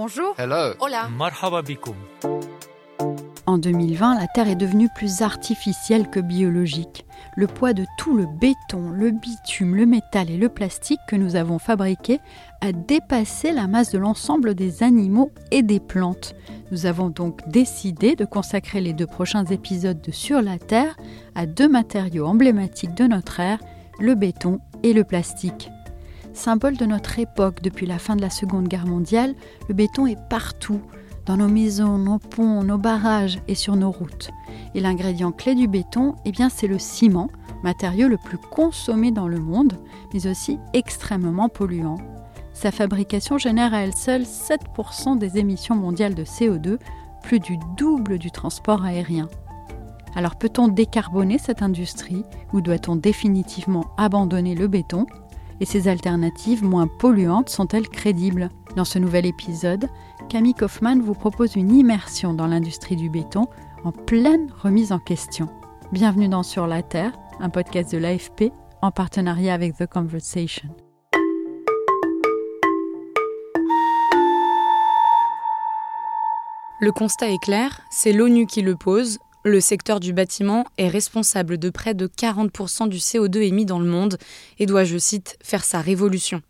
Bonjour. Hello. Hola. Marhaba En 2020, la Terre est devenue plus artificielle que biologique. Le poids de tout le béton, le bitume, le métal et le plastique que nous avons fabriqué a dépassé la masse de l'ensemble des animaux et des plantes. Nous avons donc décidé de consacrer les deux prochains épisodes de Sur la Terre à deux matériaux emblématiques de notre ère, le béton et le plastique. Symbole de notre époque depuis la fin de la Seconde Guerre mondiale, le béton est partout, dans nos maisons, nos ponts, nos barrages et sur nos routes. Et l'ingrédient clé du béton, eh c'est le ciment, matériau le plus consommé dans le monde, mais aussi extrêmement polluant. Sa fabrication génère à elle seule 7% des émissions mondiales de CO2, plus du double du transport aérien. Alors peut-on décarboner cette industrie ou doit-on définitivement abandonner le béton? Et ces alternatives moins polluantes sont-elles crédibles Dans ce nouvel épisode, Camille Kaufmann vous propose une immersion dans l'industrie du béton en pleine remise en question. Bienvenue dans Sur la Terre, un podcast de l'AFP en partenariat avec The Conversation. Le constat est clair, c'est l'ONU qui le pose. Le secteur du bâtiment est responsable de près de 40% du CO2 émis dans le monde et doit, je cite, faire sa révolution.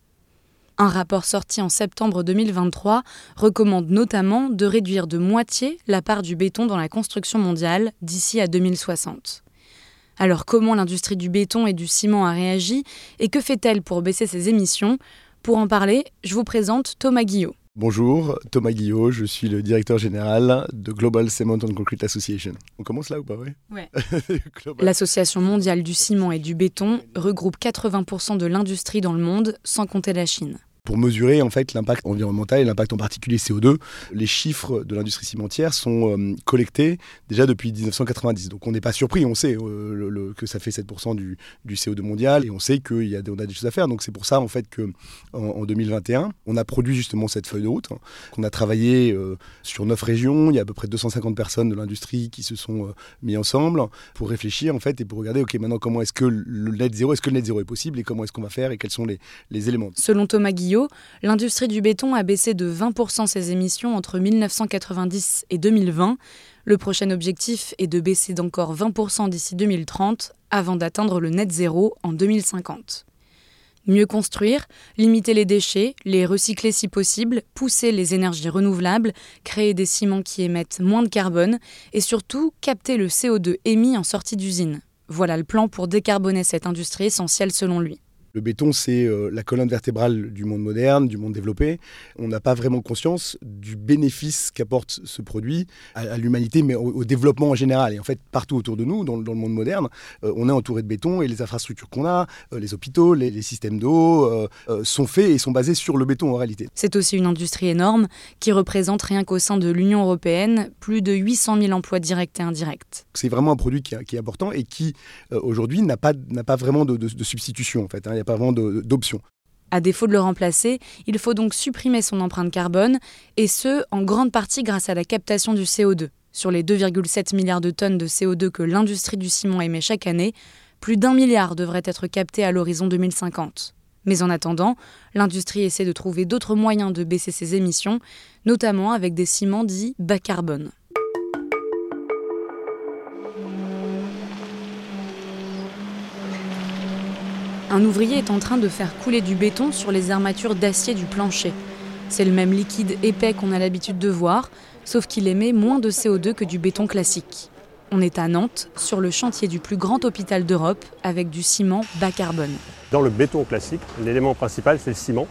Un rapport sorti en septembre 2023 recommande notamment de réduire de moitié la part du béton dans la construction mondiale d'ici à 2060. Alors comment l'industrie du béton et du ciment a réagi et que fait-elle pour baisser ses émissions? Pour en parler, je vous présente Thomas Guillot. Bonjour, Thomas Guillot, je suis le directeur général de Global Cement and Concrete Association. On commence là ou pas ouais Ouais. L'Association mondiale du ciment et du béton regroupe 80% de l'industrie dans le monde, sans compter la Chine. Pour mesurer en fait l'impact environnemental et l'impact en particulier CO2, les chiffres de l'industrie cimentière sont euh, collectés déjà depuis 1990. Donc on n'est pas surpris, on sait euh, que ça fait 7% du, du CO2 mondial et on sait qu'on a, on a des choses à faire. Donc c'est pour ça en fait que en, en 2021, on a produit justement cette feuille de route, hein, qu'on a travaillé euh, sur neuf régions. Il y a à peu près 250 personnes de l'industrie qui se sont mis ensemble pour réfléchir en fait et pour regarder ok maintenant comment est-ce que le net zéro, est-ce que le net zéro est possible et comment est-ce qu'on va faire et quels sont les, les éléments. Selon Thomas L'industrie du béton a baissé de 20% ses émissions entre 1990 et 2020. Le prochain objectif est de baisser d'encore 20% d'ici 2030 avant d'atteindre le net zéro en 2050. Mieux construire, limiter les déchets, les recycler si possible, pousser les énergies renouvelables, créer des ciments qui émettent moins de carbone et surtout capter le CO2 émis en sortie d'usine. Voilà le plan pour décarboner cette industrie essentielle selon lui. Le béton, c'est euh, la colonne vertébrale du monde moderne, du monde développé. On n'a pas vraiment conscience du bénéfice qu'apporte ce produit à, l'humanité, mais au, développement en général. Et en fait, partout autour de nous, dans, le- monde moderne, euh, on est entouré de béton et les infrastructures qu'on a, euh, les hôpitaux, les, systèmes d'eau, sont faits et sont basés sur le béton en réalité. C'est aussi une industrie énorme qui représente rien qu'au sein de l'Union européenne plus de 800 000 emplois directs et indirects. C'est vraiment un produit qui, est- important et qui, aujourd'hui, n'a pas, pas vraiment de, de- de substitution. En fait, hein. Il n'y a pas. À défaut de le remplacer, il faut donc supprimer son empreinte carbone, et ce, en grande partie grâce à la captation du CO2. Sur les 2,7 milliards de tonnes de CO2 que l'industrie du ciment émet chaque année, plus d'un milliard devrait être capté à l'horizon 2050. Mais en attendant, l'industrie essaie de trouver d'autres moyens de baisser ses émissions, notamment avec des ciments dits bas carbone. Un ouvrier est en train de faire couler du béton sur les armatures d'acier du plancher. C'est le même liquide épais qu'on a l'habitude de voir, sauf qu'il émet moins de CO2 que du béton classique. On est à Nantes, sur le chantier du plus grand hôpital d'Europe, avec du ciment bas carbone. Dans le béton classique, l'élément principal, c'est le ciment,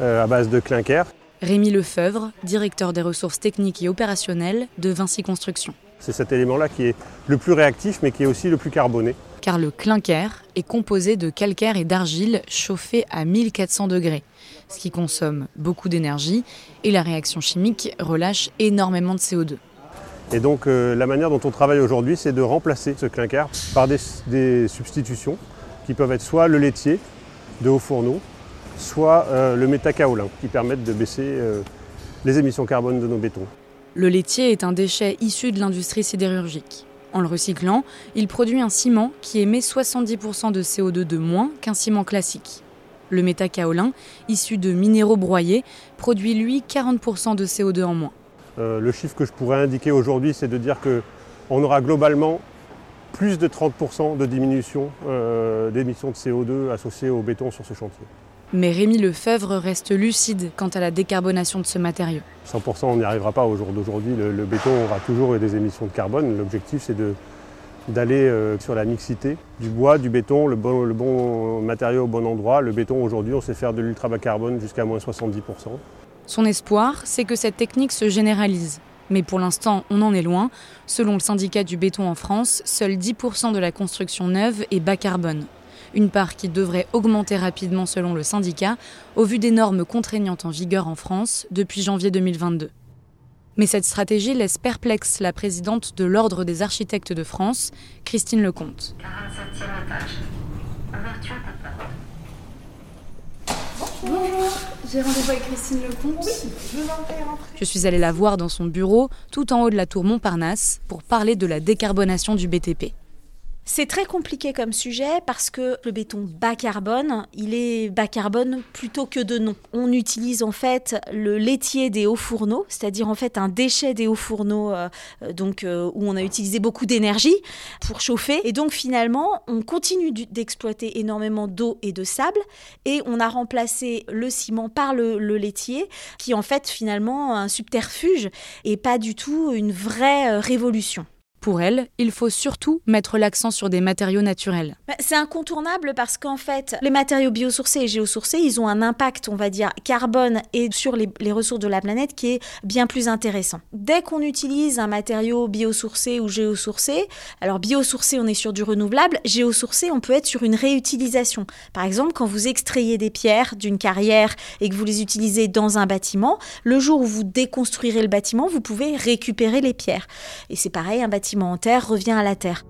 euh, à base de clinker. Rémi Lefebvre, directeur des ressources techniques et opérationnelles de Vinci Construction. C'est cet élément-là qui est le plus réactif, mais qui est aussi le plus carboné. Car le clinker est composé de calcaire et d'argile chauffés à 1400 degrés, ce qui consomme beaucoup d'énergie et la réaction chimique relâche énormément de CO2. Et donc euh, la manière dont on travaille aujourd'hui, c'est de remplacer ce clinker par des, substitutions qui peuvent être soit le laitier de haut fourneau, soit euh, le métacaolin, qui permettent de baisser euh, les émissions carbone de nos bétons. Le laitier est un déchet issu de l'industrie sidérurgique. En le recyclant, il produit un ciment qui émet 70% de CO2 de moins qu'un ciment classique. Le métacaolin, issu de minéraux broyés, produit lui 40% de CO2 en moins. Euh, le chiffre que je pourrais indiquer aujourd'hui, c'est de dire qu'on aura globalement plus de 30% de diminution euh, d'émissions de CO2 associées au béton sur ce chantier. Mais Rémi Lefebvre reste lucide quant à la décarbonation de ce matériau. 100% on n'y arrivera pas au jour d'aujourd'hui. Le, béton aura toujours des émissions de carbone. L'objectif c'est d'aller euh, sur la mixité du bois, du béton, le bon, le bon, matériau au bon endroit. Le béton aujourd'hui, on sait faire de l'ultra bas carbone jusqu'à moins 70%. Son espoir, c'est que cette technique se généralise. Mais pour l'instant, on en est loin. Selon le syndicat du béton en France, seuls 10% de la construction neuve est bas carbone une part qui devrait augmenter rapidement selon le syndicat, au vu des normes contraignantes en vigueur en France depuis janvier 2022. Mais cette stratégie laisse perplexe la présidente de l'Ordre des architectes de France, Christine Lecomte. Bonjour, j'ai rendez-vous avec Christine Lecomte. Oui, je vous en Je suis allée la voir dans son bureau, tout en haut de la tour Montparnasse, pour parler de la décarbonation du BTP. C'est très compliqué comme sujet parce que le béton bas carbone, il est bas carbone plutôt que de non. On utilise en fait le laitier des hauts fourneaux, c'est-à-dire en fait un déchet des hauts fourneaux euh, donc euh, où on a utilisé beaucoup d'énergie pour chauffer et donc finalement on continue d'exploiter énormément d'eau et de sable et on a remplacé le ciment par le, le, laitier qui est en fait finalement un subterfuge et pas du tout une vraie euh, révolution. Pour elle, il faut surtout mettre l'accent sur des matériaux naturels. Bah, c'est incontournable parce qu'en fait, les matériaux biosourcés et géosourcés, ils ont un impact, on va dire, carbone et sur les, ressources de la planète qui est bien plus intéressant. Dès qu'on utilise un matériau biosourcé ou géosourcé, alors biosourcé, on est sur du renouvelable, géosourcé, on peut être sur une réutilisation. Par exemple, quand vous extrayez des pierres d'une carrière et que vous les utilisez dans un bâtiment, le jour où vous déconstruirez le bâtiment, vous pouvez récupérer les pierres. Et c'est pareil, un bâtiment en terre revient à la terre.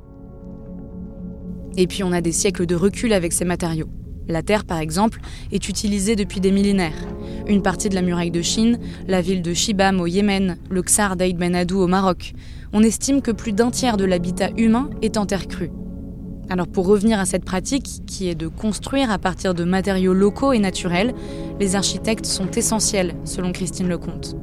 Et puis on a des siècles de recul avec ces matériaux. La terre, par exemple, est utilisée depuis des millénaires. Une partie de la muraille de Chine, la ville de Shibam au Yémen, le Ksar d'Aïd Ben Adou au Maroc. On estime que plus d'un tiers de l'habitat humain est en terre crue. Alors pour revenir à cette pratique, qui est de construire à partir de matériaux locaux et naturels, les architectes sont essentiels, selon Christine Lecomte.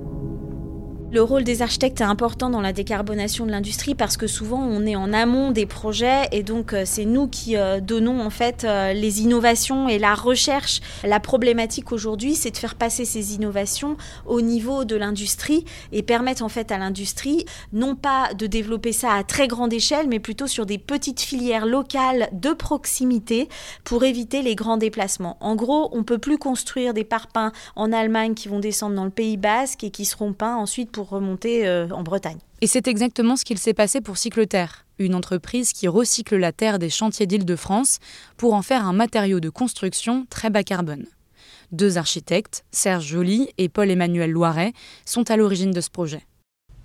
Le rôle des architectes est important dans la décarbonation de l'industrie parce que souvent on est en amont des projets et donc euh, c'est nous qui euh, donnons en fait euh, les innovations et la recherche. La problématique aujourd'hui, c'est de faire passer ces innovations au niveau de l'industrie et permettre en fait à l'industrie non pas de développer ça à très grande échelle, mais plutôt sur des petites filières locales de proximité pour éviter les grands déplacements. En gros, on peut plus construire des parpaings en Allemagne qui vont descendre dans le Pays Basque et qui seront peints ensuite pour remonter euh, en Bretagne. Et c'est exactement ce qu'il s'est passé pour Cycleterre, une entreprise qui recycle la terre des chantiers d'Île-de-France pour en faire un matériau de construction très bas carbone. Deux architectes, Serge Joly et Paul-Emmanuel Loiret, sont à l'origine de ce projet.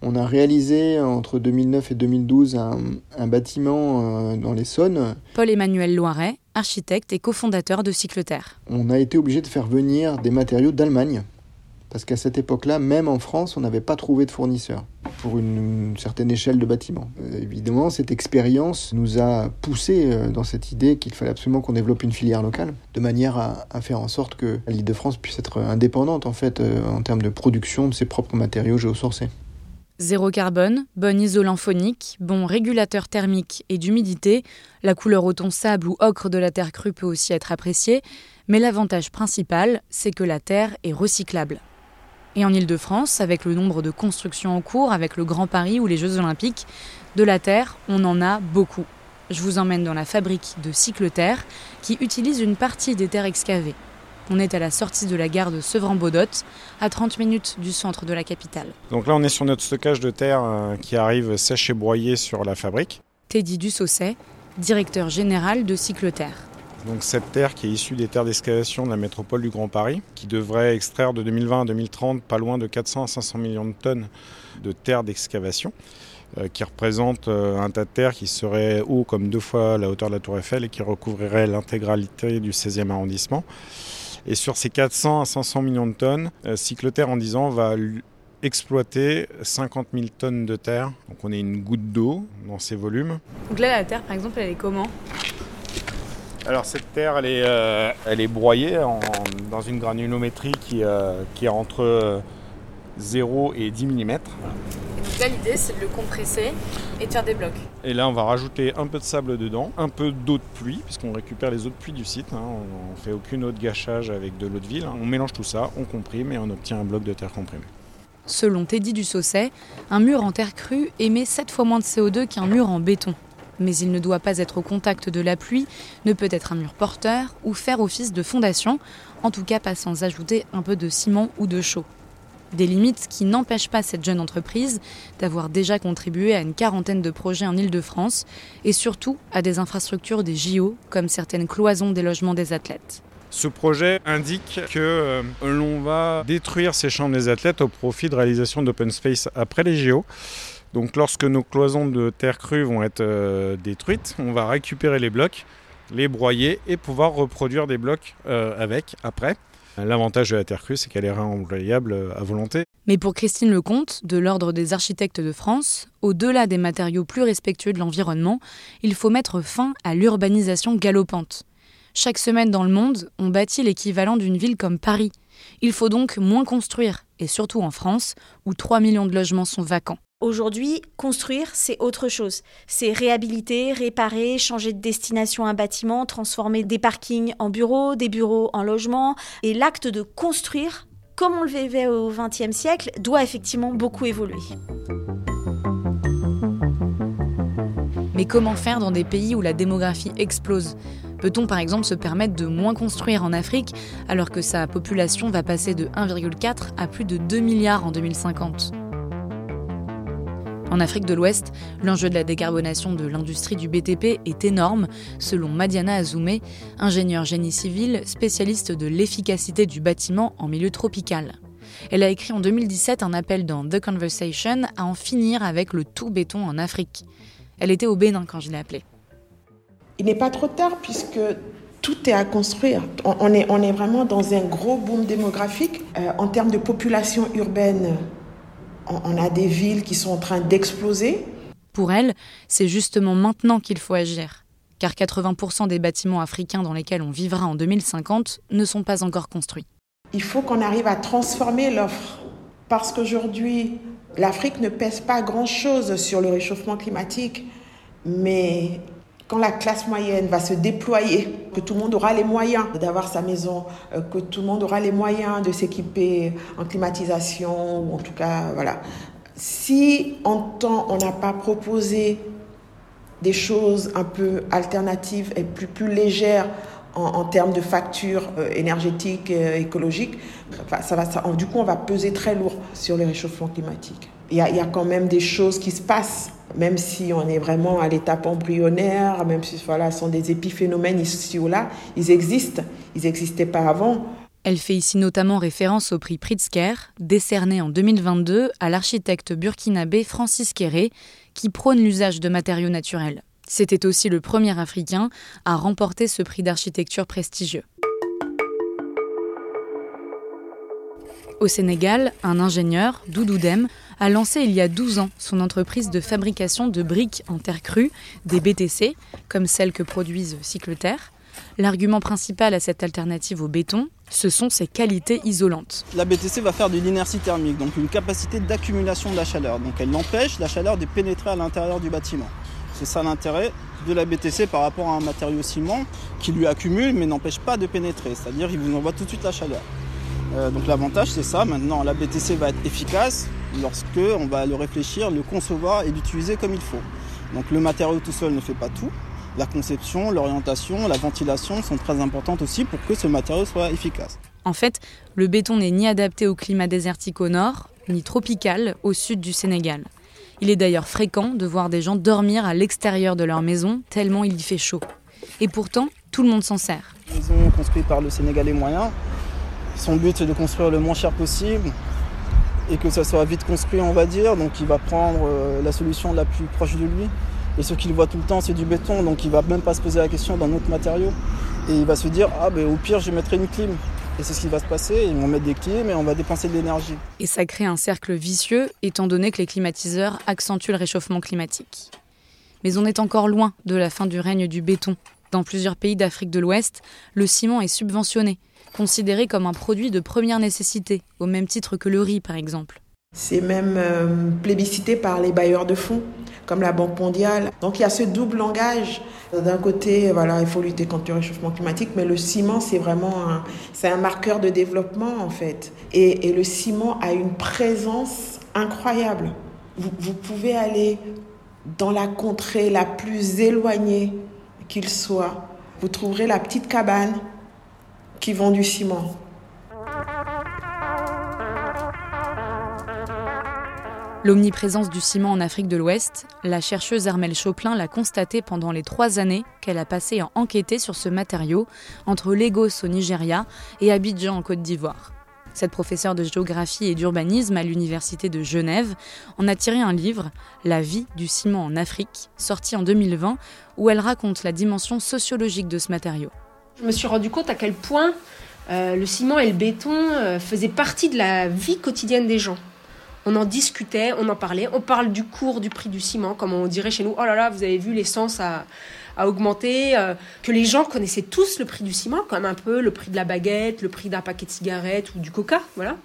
On a réalisé entre 2009 et 2012 un, bâtiment euh, dans l'Essonne. Paul-Emmanuel Loiret, architecte et cofondateur de Cycleterre. On a été obligé de faire venir des matériaux d'Allemagne parce qu'à cette époque-là, même en France, on n'avait pas trouvé de fournisseur pour une, certaine échelle de bâtiment. Euh, évidemment, cette expérience nous a poussé euh, dans cette idée qu'il fallait absolument qu'on développe une filière locale, de manière à, faire en sorte que l'île de France puisse être indépendante en fait euh, en termes de production de ses propres matériaux géosourcés. Zéro carbone, bon isolant phonique, bon régulateur thermique et d'humidité, la couleur au ton sable ou ocre de la terre crue peut aussi être appréciée, mais l'avantage principal, c'est que la terre est recyclable. Et en Ile-de-France, avec le nombre de constructions en cours, avec le Grand Paris ou les Jeux Olympiques, de la terre, on en a beaucoup. Je vous emmène dans la fabrique de Cycleterre qui utilise une partie des terres excavées. On est à la sortie de la gare de Sevran-Beaudotte, à 30 minutes du centre de la capitale. Donc là, on est sur notre stockage de terre euh, qui arrive sèche et broyée sur la fabrique. Teddy Dussaucet, directeur général de Cycleterre. Donc cette terre qui est issue des terres d'excavation de la métropole du Grand Paris, qui devrait extraire de 2020 à 2030 pas loin de 400 à 500 millions de tonnes de terres d'excavation, euh, qui représente euh, un tas de terre qui serait haut comme deux fois la hauteur de la Tour Eiffel et qui recouvrirait l'intégralité du 16e arrondissement. Et sur ces 400 à 500 millions de tonnes, euh, Cycloterre en 10 ans va exploiter 50 000 tonnes de terre. Donc on est une goutte d'eau dans ces volumes. Donc là, la terre, par exemple, elle est comment? Alors cette terre, elle est, euh, elle est broyée dans une granulométrie qui, euh, qui est entre 0 et 10 mm. Et donc là, l'idée, c'est de le compresser et de faire des blocs. Et là, on va rajouter un peu de sable dedans, un peu d'eau de pluie, puisqu'on récupère les eaux de pluie du site. Hein. On ne fait aucune eau de gâchage avec de l'eau de ville. On mélange tout ça, on comprime et on obtient un bloc de terre comprimé. Selon Teddy Dussaucet, un mur en terre crue émet 7 fois moins de CO2 qu'un mur en béton mais il ne doit pas être au contact de la pluie, ne peut être un mur porteur ou faire office de fondation, en tout cas pas sans ajouter un peu de ciment ou de chaux. Des limites qui n'empêchent pas cette jeune entreprise d'avoir déjà contribué à une quarantaine de projets en Ile-de-France et surtout à des infrastructures des JO comme certaines cloisons des logements des athlètes. Ce projet indique que euh, l'on va détruire ces chambres des athlètes au profit de réalisation d'open space après les JO. Donc lorsque nos cloisons de terre crue vont être euh, détruites, on va récupérer les blocs, les broyer et pouvoir reproduire des blocs euh, avec après. L'avantage de la terre crue, c'est qu'elle est réemployable euh, à volonté. Mais pour Christine Lecomte, de l'Ordre des architectes de France, au-delà des matériaux plus respectueux de l'environnement, il faut mettre fin à l'urbanisation galopante. Chaque semaine dans le monde, on bâtit l'équivalent d'une ville comme Paris. Il faut donc moins construire, et surtout en France, où 3 millions de logements sont vacants. Aujourd'hui, construire, c'est autre chose. C'est réhabiliter, réparer, changer de destination un bâtiment, transformer des parkings en bureaux, des bureaux en logements. Et l'acte de construire, comme on le vivait au XXe siècle, doit effectivement beaucoup évoluer. Mais comment faire dans des pays où la démographie explose? Peut-on par exemple se permettre de moins construire en Afrique alors que sa population va passer de 1,4 à plus de 2 milliards en 2050 en Afrique de l'Ouest, l'enjeu de la décarbonation de l'industrie du BTP est énorme, selon Madiana Azoumé, ingénieure génie civil, spécialiste de l'efficacité du bâtiment en milieu tropical. Elle a écrit en 2017 un appel dans The Conversation à en finir avec le tout béton en Afrique. Elle était au Bénin quand je l'ai appelée. Il n'est pas trop tard puisque tout est à construire. On est, vraiment dans un gros boom démographique. Euh, en termes de population urbaine, on a des villes qui sont en train d'exploser. Pour elle, c'est justement maintenant qu'il faut agir, car 80% des bâtiments africains dans lesquels on vivra en 2050 ne sont pas encore construits. Il faut qu'on arrive à transformer l'offre, parce qu'aujourd'hui, l'Afrique ne pèse pas grand-chose sur le réchauffement climatique, mais quand la classe moyenne va se déployer, que tout le monde aura les moyens d'avoir sa maison, euh, que tout le monde aura les moyens de s'équiper en climatisation, ou en tout cas, voilà. Si en temps on n'a pas proposé des choses un peu alternatives et plus, légères en, termes de factures euh, énergétiques, euh, écologiques, ça va, du coup on va peser très lourd sur. Il y, a, il y a quand même des choses qui se passent même si on est vraiment à l'étape embryonnaire, même si voilà, ce sont des épiphénomènes ici ou là, ils existent, ils n'existaient pas avant. Elle fait ici notamment référence au prix Pritzker, décerné en 2022 à l'architecte burkinabé Francis Kéré, qui prône l'usage de matériaux naturels. C'était aussi le premier Africain à remporter ce prix d'architecture prestigieux. Au Sénégal, un ingénieur, Doudou Dem, a lancé il y a 12 ans son entreprise de fabrication de briques en terre crue, des BTC, comme celles que produisent Cycleterre. L'argument principal à cette alternative au béton, ce sont ses qualités isolantes. La BTC va faire de l'inertie thermique, donc une capacité d'accumulation de la chaleur. Donc elle empêche la chaleur de pénétrer à l'intérieur du bâtiment. C'est ça l'intérêt de la BTC par rapport à un matériau ciment qui lui accumule mais n'empêche pas de pénétrer, c'est-à-dire il vous envoie tout de suite la chaleur. Euh, donc l'avantage c'est ça, maintenant la BTC va être efficace lorsque on va le réfléchir, le concevoir et l'utiliser comme il faut. Donc le matériau tout seul ne fait pas tout. La conception, l'orientation, la ventilation sont très importantes aussi pour que ce matériau soit efficace. En fait, le béton n'est ni adapté au climat désertique au nord, ni tropical au sud du Sénégal. Il est d'ailleurs fréquent de voir des gens dormir à l'extérieur de leur maison tellement il y fait chaud. Et pourtant, tout le monde s'en sert. Maison construite par le Sénégalais moyen. Son but c'est de construire le moins cher possible et que ça soit vite construit, on va dire. Donc il va prendre euh, la solution la plus proche de lui. Et ce qu'il voit tout le temps, c'est du béton, donc il va même pas se poser la question d'un autre matériau. Et il va se dire, ah ben au pire, je mettrai une clim. Et c'est ce qui va se passer, ils vont mettre des clims et on va dépenser de l'énergie. Et ça crée un cercle vicieux, étant donné que les climatiseurs accentuent le réchauffement climatique. Mais on est encore loin de la fin du règne du béton. Dans plusieurs pays d'Afrique de l'Ouest, le ciment est subventionné, considéré comme un produit de première nécessité, au même titre que le riz par exemple. C'est même euh, plébiscité par les bailleurs de fonds, comme la Banque mondiale. Donc il y a ce double langage. D'un côté, voilà, il faut lutter contre le réchauffement climatique, mais le ciment, c'est vraiment un, un marqueur de développement en fait. Et, et, le ciment a une présence incroyable. Vous, vous pouvez aller dans la contrée la plus éloignée qu'il soit. Vous trouverez la petite cabane qui vend du ciment. L'omniprésence du ciment en Afrique de l'Ouest, la chercheuse Armelle Choplin l'a constatée pendant les trois années qu'elle a passé à enquêter sur ce matériau entre Lagos au Nigeria et Abidjan en Côte d'Ivoire. Cette professeure de géographie et d'urbanisme à l'Université de Genève en a tiré un livre, La vie du ciment en Afrique, sorti en 2020, où elle raconte la dimension sociologique de ce matériau. Je me suis rendu compte à quel point euh, le ciment et le béton euh, faisaient partie de la vie quotidienne des gens on en discutait, on en parlait. On parle du cours du prix du ciment, comme on dirait chez nous. Oh là là, vous avez vu l'essence a, augmenté. Euh, que les gens connaissaient tous le prix du ciment, comme un peu le prix de la baguette, le prix d'un paquet de cigarettes ou du coca, voilà.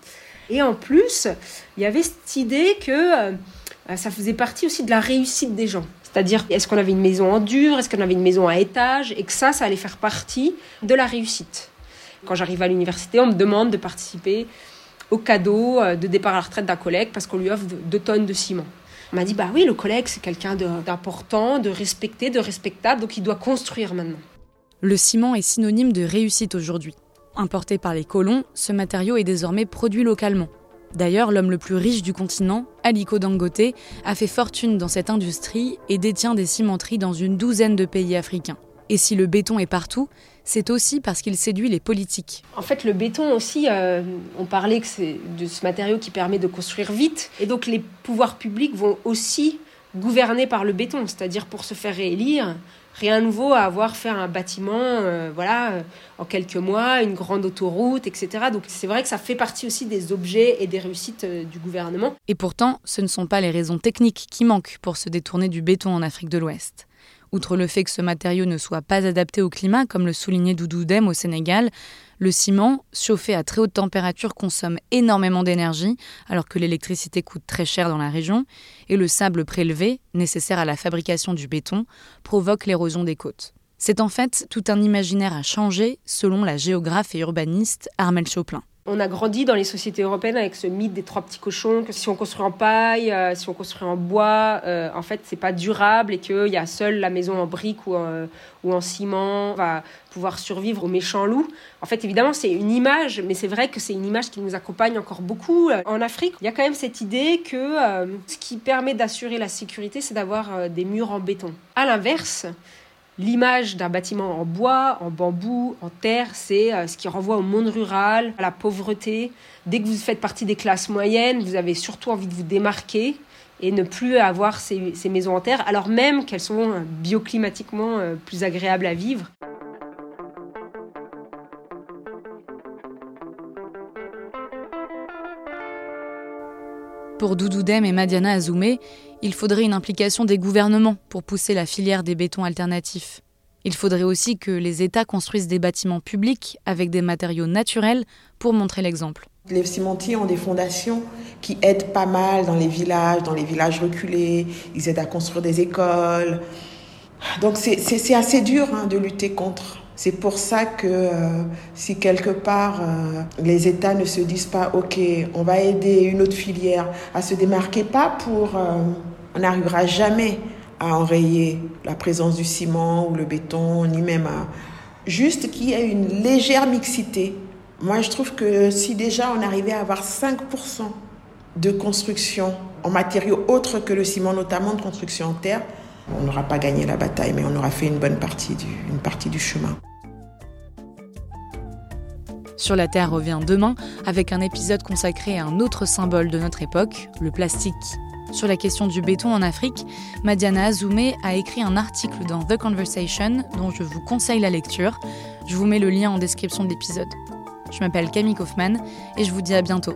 Et en plus, il y avait cette idée que ça faisait partie aussi de la réussite des gens. C'est-à-dire, est-ce qu'on avait une maison en dur, est-ce qu'on avait une maison à étage, et que ça, ça allait faire partie de la réussite. Quand j'arrive à l'université, on me demande de participer au cadeau euh, de départ à la retraite d'un collègue parce qu'on lui offre deux tonnes de ciment. On m'a dit, bah oui, le collègue, c'est quelqu'un d'important, de respecté, de respectable, donc il doit construire maintenant. Le ciment est synonyme de réussite aujourd'hui. Importé par les colons, ce matériau est désormais produit localement. D'ailleurs, l'homme le plus riche du continent, Aliko Dangote, a fait fortune dans cette industrie et détient des cimenteries dans une douzaine de pays africains. Et si le béton est partout, c'est aussi parce qu'il séduit les politiques. En fait, le béton aussi, euh, on parlait que c'est de ce matériau qui permet de construire vite. Et donc les pouvoirs publics vont aussi gouverner par le béton, c'est-à-dire pour se faire réélire. Rien de nouveau à avoir fait un bâtiment, euh, voilà, euh, en quelques mois, une grande autoroute, etc. Donc c'est vrai que ça fait partie aussi des objets et des réussites du gouvernement. Et pourtant, ce ne sont pas les raisons techniques qui manquent pour se détourner du béton en Afrique de l'Ouest. Outre le fait que ce matériau ne soit pas adapté au climat, comme le soulignait Doudou Dem au Sénégal, le ciment, chauffé à très haute température, consomme énormément d'énergie, alors que l'électricité coûte très cher dans la région, et le sable prélevé, nécessaire à la fabrication du béton, provoque l'érosion des côtes. C'est en fait tout un imaginaire à changer, selon la géographe et urbaniste Armel Choplin. On a grandi dans les sociétés européennes avec ce mythe des trois petits cochons, que si on construit en paille, euh, si on construit en bois, euh, en fait, c'est pas durable et qu'il y a seule la maison en briques ou, ou en ciment va pouvoir survivre aux méchants loups. En fait, évidemment, c'est une image, mais c'est vrai que c'est une image qui nous accompagne encore beaucoup. En Afrique, il y a quand même cette idée que euh, ce qui permet d'assurer la sécurité, c'est d'avoir des murs en béton. À l'inverse, L'image d'un bâtiment en bois, en bambou, en terre, c'est euh, ce qui renvoie au monde rural, à la pauvreté. Dès que vous faites partie des classes moyennes, vous avez surtout envie de vous démarquer et ne plus avoir ces, maisons en terre, alors même qu'elles sont euh, bioclimatiquement euh, plus agréables à vivre. Pour Doudoudem et Madiana Azoumé, il faudrait une implication des gouvernements pour pousser la filière des bétons alternatifs. Il faudrait aussi que les États construisent des bâtiments publics avec des matériaux naturels pour montrer l'exemple. Les cimentiers ont des fondations qui aident pas mal dans les villages, dans les villages reculés. Ils aident à construire des écoles. Donc c'est assez dur hein, de lutter contre. C'est pour ça que euh, si quelque part euh, les États ne se disent pas OK, on va aider une autre filière à se démarquer, pas pour euh, on n'arrivera jamais à enrayer la présence du ciment ou le béton, ni même à... Juste qu'il y ait une légère mixité. Moi, je trouve que si déjà on arrivait à avoir 5% de construction en matériaux autres que le ciment, notamment de construction en terre, on n'aura pas gagné la bataille, mais on aura fait une bonne partie du, chemin. Sur la Terre revient demain avec un épisode consacré à un autre symbole de notre époque, le plastique. Sur la question du béton en Afrique, Madiana Azoumé a écrit un article dans The Conversation dont je vous conseille la lecture. Je vous mets le lien en description de l'épisode. Je m'appelle Camille Kaufmann et je vous dis à bientôt.